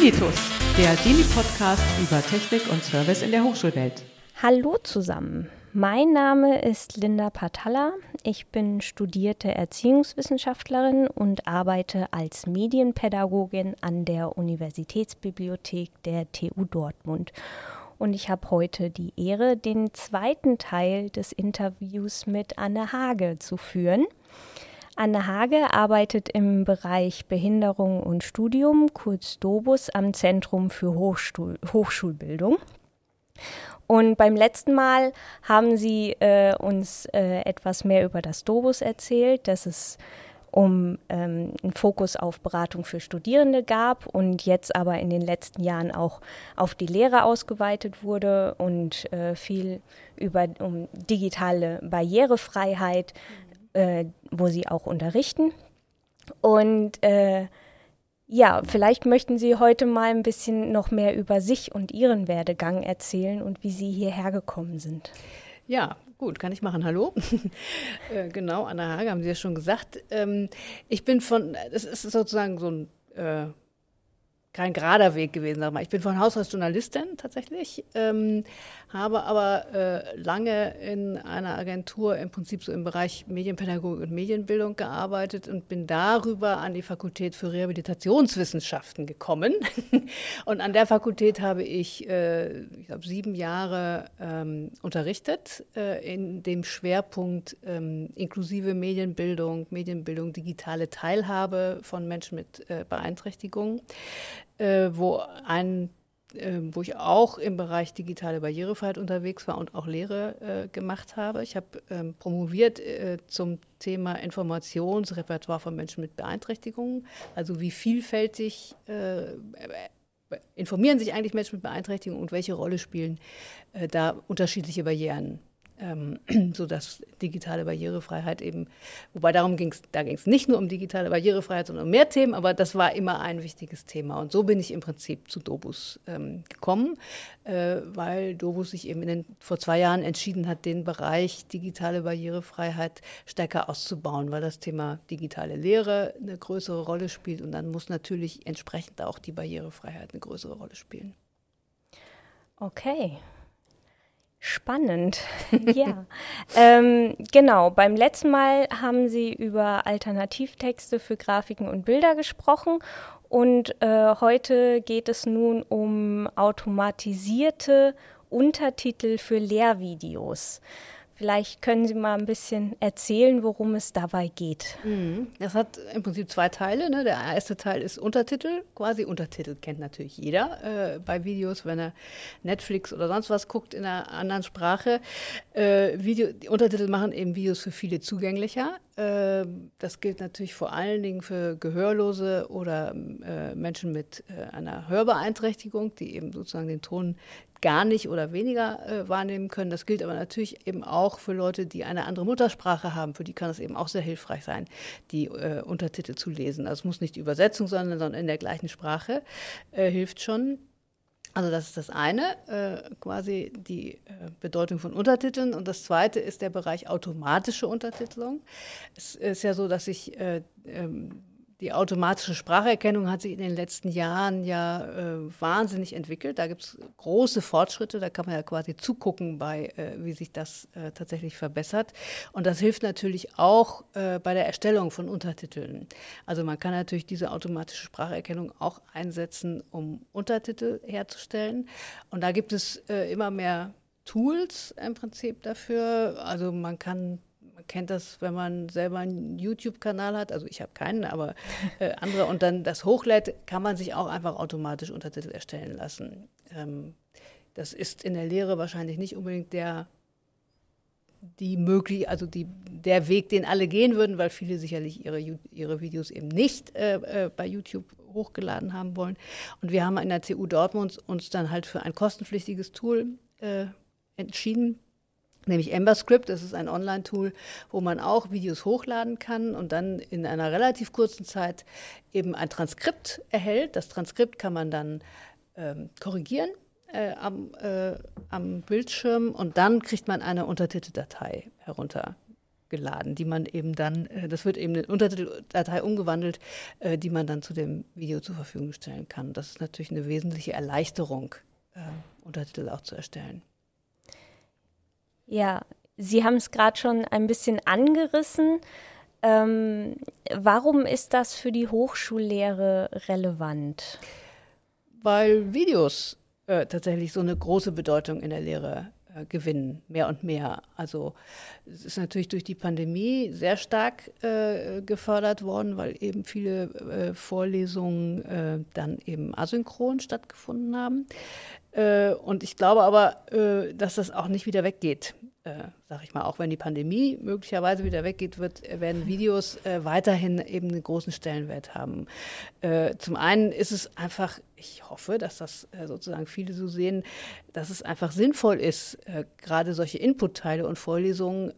Dinitus, der Dini-Podcast über Technik und Service in der Hochschulwelt. Hallo zusammen. Mein Name ist Linda Patalla. Ich bin studierte Erziehungswissenschaftlerin und arbeite als Medienpädagogin an der Universitätsbibliothek der TU Dortmund. Und ich habe heute die Ehre, den zweiten Teil des Interviews mit Anne Hage zu führen. Anne Hage arbeitet im Bereich Behinderung und Studium, kurz DOBUS, am Zentrum für Hochschul Hochschulbildung. Und beim letzten Mal haben Sie äh, uns äh, etwas mehr über das DOBUS erzählt, dass es um ähm, einen Fokus auf Beratung für Studierende gab und jetzt aber in den letzten Jahren auch auf die Lehre ausgeweitet wurde und äh, viel über um digitale Barrierefreiheit, äh, wo sie auch unterrichten. Und äh, ja, vielleicht möchten Sie heute mal ein bisschen noch mehr über sich und Ihren Werdegang erzählen und wie Sie hierher gekommen sind. Ja, gut, kann ich machen. Hallo. äh, genau, Anna Hage haben Sie ja schon gesagt. Ähm, ich bin von, das ist sozusagen so ein äh, kein gerader Weg gewesen. Sag mal. Ich bin von Haus aus Journalistin tatsächlich, ähm, habe aber äh, lange in einer Agentur im Prinzip so im Bereich Medienpädagogik und Medienbildung gearbeitet und bin darüber an die Fakultät für Rehabilitationswissenschaften gekommen. und an der Fakultät habe ich, äh, ich glaube, sieben Jahre ähm, unterrichtet äh, in dem Schwerpunkt ähm, inklusive Medienbildung, Medienbildung, digitale Teilhabe von Menschen mit äh, Beeinträchtigungen äh, wo ein äh, wo ich auch im Bereich digitale Barrierefreiheit unterwegs war und auch Lehre äh, gemacht habe. Ich habe ähm, promoviert äh, zum Thema Informationsrepertoire von Menschen mit Beeinträchtigungen, also wie vielfältig äh, informieren sich eigentlich Menschen mit Beeinträchtigungen und welche Rolle spielen äh, da unterschiedliche Barrieren ähm, sodass digitale Barrierefreiheit eben, wobei darum ging es, da ging es nicht nur um digitale Barrierefreiheit, sondern um mehr Themen, aber das war immer ein wichtiges Thema. Und so bin ich im Prinzip zu Dobus ähm, gekommen, äh, weil Dobus sich eben den, vor zwei Jahren entschieden hat, den Bereich digitale Barrierefreiheit stärker auszubauen, weil das Thema digitale Lehre eine größere Rolle spielt und dann muss natürlich entsprechend auch die Barrierefreiheit eine größere Rolle spielen. Okay, Spannend, ja. ähm, genau, beim letzten Mal haben Sie über Alternativtexte für Grafiken und Bilder gesprochen und äh, heute geht es nun um automatisierte Untertitel für Lehrvideos. Vielleicht können Sie mal ein bisschen erzählen, worum es dabei geht. Mhm. Das hat im Prinzip zwei Teile. Ne? Der erste Teil ist Untertitel. Quasi Untertitel kennt natürlich jeder äh, bei Videos, wenn er Netflix oder sonst was guckt in einer anderen Sprache. Äh, Video, Untertitel machen eben Videos für viele zugänglicher. Äh, das gilt natürlich vor allen Dingen für Gehörlose oder äh, Menschen mit äh, einer Hörbeeinträchtigung, die eben sozusagen den Ton gar nicht oder weniger äh, wahrnehmen können. Das gilt aber natürlich eben auch für Leute, die eine andere Muttersprache haben. Für die kann es eben auch sehr hilfreich sein, die äh, Untertitel zu lesen. Also es muss nicht die Übersetzung sein, sondern in der gleichen Sprache äh, hilft schon. Also das ist das eine, äh, quasi die äh, Bedeutung von Untertiteln. Und das zweite ist der Bereich automatische Untertitelung. Es ist ja so, dass ich äh, ähm, die automatische Spracherkennung hat sich in den letzten Jahren ja äh, wahnsinnig entwickelt. Da gibt es große Fortschritte. Da kann man ja quasi zugucken, bei, äh, wie sich das äh, tatsächlich verbessert. Und das hilft natürlich auch äh, bei der Erstellung von Untertiteln. Also man kann natürlich diese automatische Spracherkennung auch einsetzen, um Untertitel herzustellen. Und da gibt es äh, immer mehr Tools im Prinzip dafür. Also man kann kennt das, wenn man selber einen YouTube-Kanal hat, also ich habe keinen, aber äh, andere, und dann das hochlädt, kann man sich auch einfach automatisch Untertitel erstellen lassen. Ähm, das ist in der Lehre wahrscheinlich nicht unbedingt der die möglich, also die, der Weg, den alle gehen würden, weil viele sicherlich ihre, ihre Videos eben nicht äh, äh, bei YouTube hochgeladen haben wollen. Und wir haben in der TU Dortmund uns dann halt für ein kostenpflichtiges Tool äh, entschieden, nämlich EmberScript. Das ist ein Online-Tool, wo man auch Videos hochladen kann und dann in einer relativ kurzen Zeit eben ein Transkript erhält. Das Transkript kann man dann ähm, korrigieren äh, am, äh, am Bildschirm und dann kriegt man eine Untertiteldatei herunter geladen, die man eben dann, äh, das wird eben in Untertiteldatei umgewandelt, äh, die man dann zu dem Video zur Verfügung stellen kann. Das ist natürlich eine wesentliche Erleichterung, äh, Untertitel auch zu erstellen. Ja, Sie haben es gerade schon ein bisschen angerissen. Ähm, warum ist das für die Hochschullehre relevant? Weil Videos äh, tatsächlich so eine große Bedeutung in der Lehre äh, gewinnen, mehr und mehr. Also es ist natürlich durch die Pandemie sehr stark äh, gefördert worden, weil eben viele äh, Vorlesungen äh, dann eben asynchron stattgefunden haben. Äh, und ich glaube aber, dass das auch nicht wieder weggeht. Äh, sag ich mal, auch wenn die Pandemie möglicherweise wieder weggeht, wird, werden Videos äh, weiterhin eben einen großen Stellenwert haben. Äh, zum einen ist es einfach, ich hoffe, dass das äh, sozusagen viele so sehen, dass es einfach sinnvoll ist, gerade solche Inputteile und Vorlesungen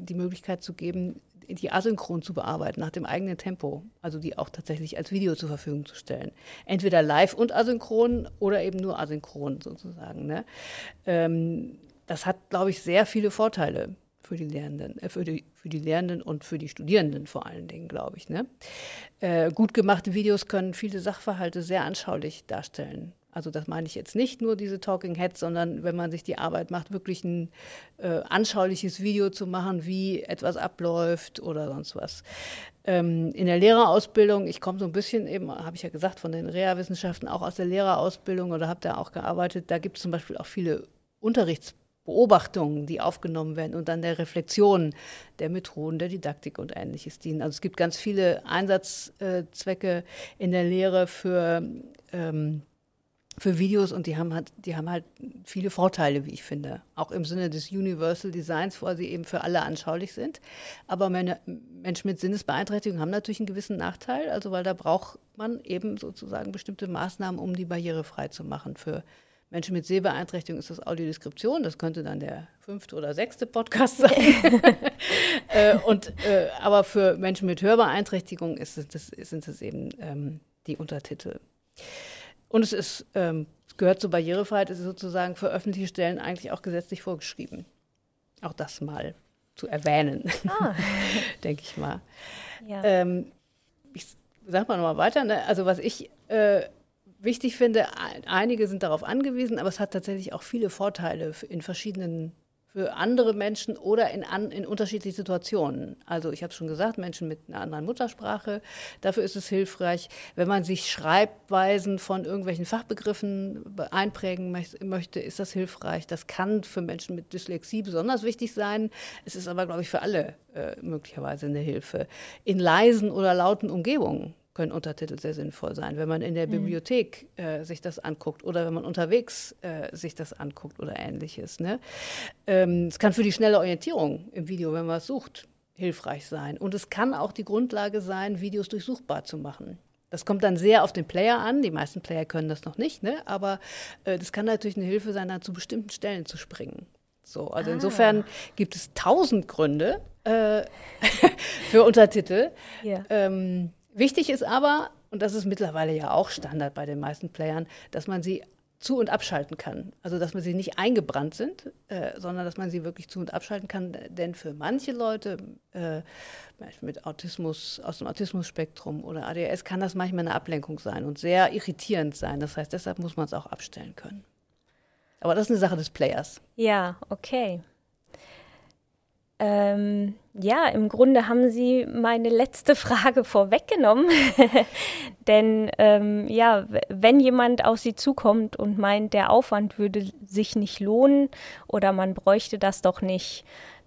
die Möglichkeit zu geben, die asynchron zu bearbeiten, nach dem eigenen Tempo, also die auch tatsächlich als Video zur Verfügung zu stellen. Entweder live und asynchron oder eben nur asynchron sozusagen. Ne? Ähm, das hat, glaube ich, sehr viele Vorteile für die Lehrenden, äh, für, die, für die Lehrenden und für die Studierenden vor allen Dingen, glaube ich. Ne? Äh, gut gemachte Videos können viele Sachverhalte sehr anschaulich darstellen. Also das meine ich jetzt nicht nur diese Talking Heads, sondern wenn man sich die Arbeit macht, wirklich ein äh, anschauliches Video zu machen, wie etwas abläuft oder sonst was. Ähm, in der Lehrerausbildung, ich komme so ein bisschen eben, habe ich ja gesagt, von den Reha-Wissenschaften, auch aus der Lehrerausbildung oder habe da auch gearbeitet, da gibt es zum Beispiel auch viele Unterrichtsbeobachtungen, die aufgenommen werden und dann der Reflexion der Methoden, der Didaktik und ähnliches dienen. Also es gibt ganz viele Einsatzzwecke in der Lehre für ähm, für Videos und die haben halt, die haben halt viele Vorteile, wie ich finde. Auch im Sinne des Universal Designs, wo sie eben für alle anschaulich sind. Aber meine, Menschen mit Sinnesbeeinträchtigung haben natürlich einen gewissen Nachteil, also weil da braucht man eben sozusagen bestimmte Maßnahmen, um die barrierefrei zu machen. Für Menschen mit Sehbeeinträchtigung ist das Audiodeskription, das könnte dann der fünfte oder sechste Podcast sein. äh, und, äh, aber für Menschen mit Hörbeeinträchtigung ist es, das, sind es eben ähm, die Untertitel. Und es ist, ähm, gehört zur Barrierefreiheit, es ist sozusagen für öffentliche Stellen eigentlich auch gesetzlich vorgeschrieben. Auch das mal zu erwähnen, ah. denke ich mal. Ja. Ähm, ich sag mal nochmal weiter. Ne? Also was ich äh, wichtig finde, einige sind darauf angewiesen, aber es hat tatsächlich auch viele Vorteile in verschiedenen für andere Menschen oder in, an, in unterschiedlichen Situationen. Also ich habe schon gesagt, Menschen mit einer anderen Muttersprache, dafür ist es hilfreich. Wenn man sich Schreibweisen von irgendwelchen Fachbegriffen einprägen möchte, ist das hilfreich. Das kann für Menschen mit Dyslexie besonders wichtig sein. Es ist aber, glaube ich, für alle äh, möglicherweise eine Hilfe. In leisen oder lauten Umgebungen können Untertitel sehr sinnvoll sein, wenn man in der mhm. Bibliothek äh, sich das anguckt oder wenn man unterwegs äh, sich das anguckt oder ähnliches. Ne? Ähm, es kann für die schnelle Orientierung im Video, wenn man es sucht, hilfreich sein. Und es kann auch die Grundlage sein, Videos durchsuchbar zu machen. Das kommt dann sehr auf den Player an. Die meisten Player können das noch nicht, ne? aber äh, das kann natürlich eine Hilfe sein, dann zu bestimmten Stellen zu springen. So, also ah. insofern gibt es tausend Gründe äh, für Untertitel. Ja. Ähm, Wichtig ist aber, und das ist mittlerweile ja auch Standard bei den meisten Playern, dass man sie zu- und abschalten kann. Also dass man sie nicht eingebrannt sind, äh, sondern dass man sie wirklich zu- und abschalten kann. Denn für manche Leute äh, mit Autismus, aus dem Autismus-Spektrum oder ADHS kann das manchmal eine Ablenkung sein und sehr irritierend sein. Das heißt, deshalb muss man es auch abstellen können. Aber das ist eine Sache des Players. Ja, okay. Ähm, ja, im Grunde haben Sie meine letzte Frage vorweggenommen. Denn ähm, ja, wenn jemand auf Sie zukommt und meint, der Aufwand würde sich nicht lohnen oder man bräuchte das doch nicht,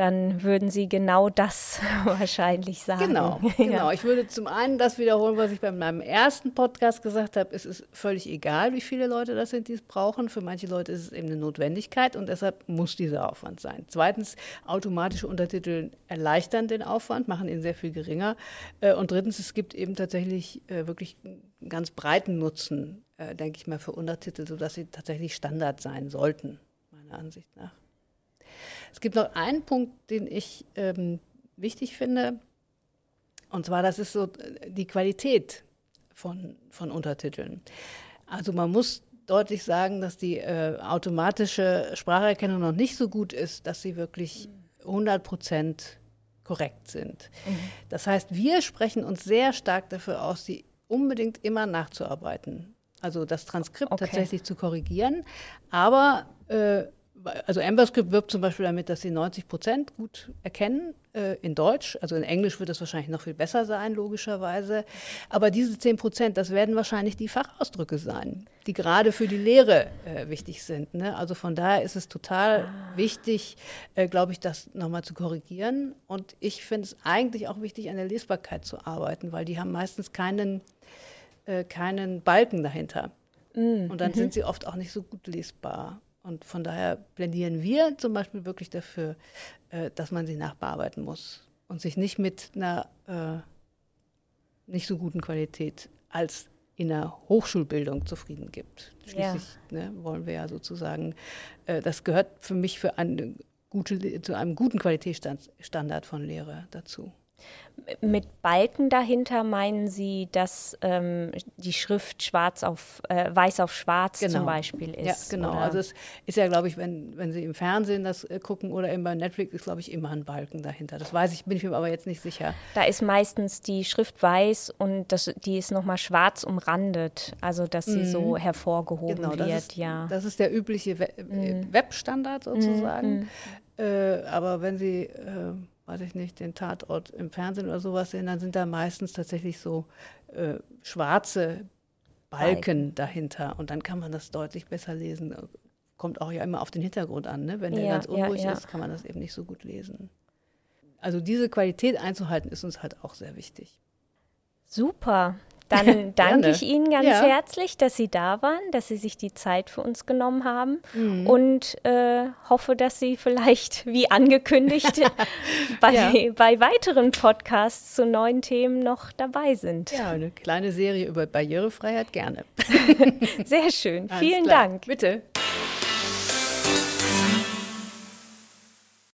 dann würden Sie genau das wahrscheinlich sagen. Genau, genau. Ich würde zum einen das wiederholen, was ich bei meinem ersten Podcast gesagt habe. Es ist völlig egal, wie viele Leute das sind, die es brauchen. Für manche Leute ist es eben eine Notwendigkeit und deshalb muss dieser Aufwand sein. Zweitens, automatische Untertitel erleichtern den Aufwand, machen ihn sehr viel geringer. Äh, und drittens, es gibt eben tatsächlich äh, wirklich einen ganz breiten Nutzen, äh, denke ich mal, für Untertitel, sodass sie tatsächlich Standard sein sollten, meiner Ansicht nach. Es gibt noch einen Punkt, den ich ähm, wichtig finde, und zwar das ist so äh, die Qualität von, von Untertiteln. Also man muss deutlich sagen, dass die äh, automatische Spracherkennung noch nicht so gut ist, dass sie wirklich 100 Prozent korrekt sind. Mhm. Das heißt, wir sprechen uns sehr stark dafür aus, die unbedingt immer nachzuarbeiten. Also das Transkript okay. tatsächlich zu korrigieren. Aber äh, also AmberScript wirbt zum Beispiel damit, dass sie 90 Prozent gut erkennen äh, in Deutsch. Also in Englisch wird das wahrscheinlich noch viel besser sein, logischerweise. Aber diese 10 Prozent, das werden wahrscheinlich die Fachausdrücke sein, die gerade für die Lehre äh, wichtig sind. Ne? Also von daher ist es total ah. wichtig, äh, glaube ich, das nochmal zu korrigieren. Und ich finde es eigentlich auch wichtig, an der Lesbarkeit zu arbeiten, weil die haben meistens keinen, äh, keinen Balken dahinter. Mm. Und dann mhm. sind sie oft auch nicht so gut lesbar. Und von daher plädieren wir zum Beispiel wirklich dafür, äh, dass man sie nachbearbeiten muss und sich nicht mit einer äh, nicht so guten Qualität als in der Hochschulbildung zufrieden gibt. Schließlich ja. ne, wollen wir ja sozusagen, äh, das gehört für mich für eine gute, zu einem guten Qualitätsstandard von Lehre dazu. Mit Balken dahinter meinen Sie, dass ähm, die Schrift schwarz auf äh, weiß auf schwarz genau. zum Beispiel ist? Ja, genau. Oder? Also es ist ja, glaube ich, wenn, wenn Sie im Fernsehen das äh, gucken oder eben bei Netflix, ist, glaube ich, immer ein Balken dahinter. Das weiß ich, bin ich mir aber jetzt nicht sicher. Da ist meistens die Schrift weiß und das, die ist nochmal schwarz umrandet, also dass sie mhm. so hervorgehoben genau, wird. Ist, ja. Das ist der übliche We mhm. Webstandard sozusagen. Mhm. Äh, aber wenn Sie äh, weiß ich nicht, den Tatort im Fernsehen oder sowas sehen, dann sind da meistens tatsächlich so äh, schwarze Balken dahinter und dann kann man das deutlich besser lesen. Kommt auch ja immer auf den Hintergrund an, ne? Wenn der ja, ganz unruhig ja, ja. ist, kann man das eben nicht so gut lesen. Also diese Qualität einzuhalten ist uns halt auch sehr wichtig. Super. Dann danke ich Ihnen ganz ja. herzlich, dass Sie da waren, dass Sie sich die Zeit für uns genommen haben mhm. und äh, hoffe, dass Sie vielleicht, wie angekündigt, bei, ja. bei weiteren Podcasts zu neuen Themen noch dabei sind. Ja, eine kleine Serie über Barrierefreiheit gerne. Sehr schön. Alles Vielen klar. Dank. Bitte.